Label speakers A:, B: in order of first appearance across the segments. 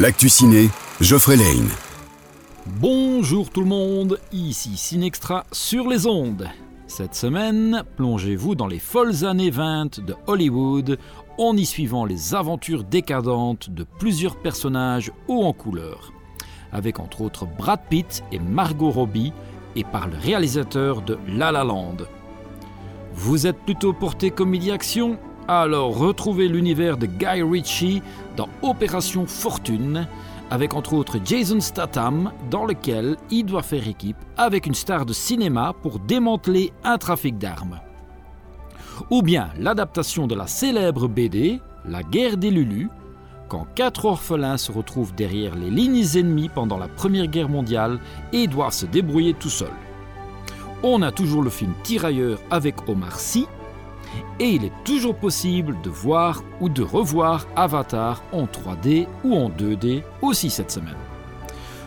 A: L'actu ciné, Geoffrey Lane.
B: Bonjour tout le monde, ici Cinextra sur les ondes. Cette semaine, plongez-vous dans les folles années 20 de Hollywood en y suivant les aventures décadentes de plusieurs personnages hauts en couleur, avec entre autres Brad Pitt et Margot Robbie, et par le réalisateur de La La Land. Vous êtes plutôt porté comédie-action Alors retrouvez l'univers de Guy Ritchie dans Opération Fortune, avec entre autres Jason Statham, dans lequel il doit faire équipe avec une star de cinéma pour démanteler un trafic d'armes. Ou bien l'adaptation de la célèbre BD La guerre des Lulus, quand quatre orphelins se retrouvent derrière les lignes ennemies pendant la Première Guerre mondiale et doivent se débrouiller tout seuls. On a toujours le film Tirailleur avec Omar Sy, et il est toujours possible de voir ou de revoir Avatar en 3D ou en 2D aussi cette semaine.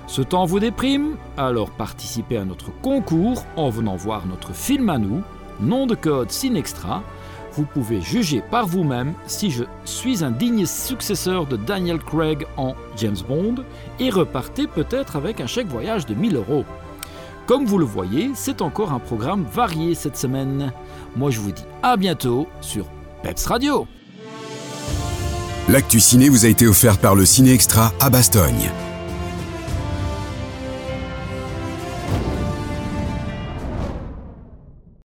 B: Ce temps vous déprime Alors participez à notre concours en venant voir notre film à nous, nom de code Cinextra. Vous pouvez juger par vous-même si je suis un digne successeur de Daniel Craig en James Bond et repartez peut-être avec un chèque voyage de 1000 euros. Comme vous le voyez, c'est encore un programme varié cette semaine. Moi je vous dis à bientôt sur Peps Radio.
A: L'actu ciné vous a été offert par le Ciné Extra à Bastogne.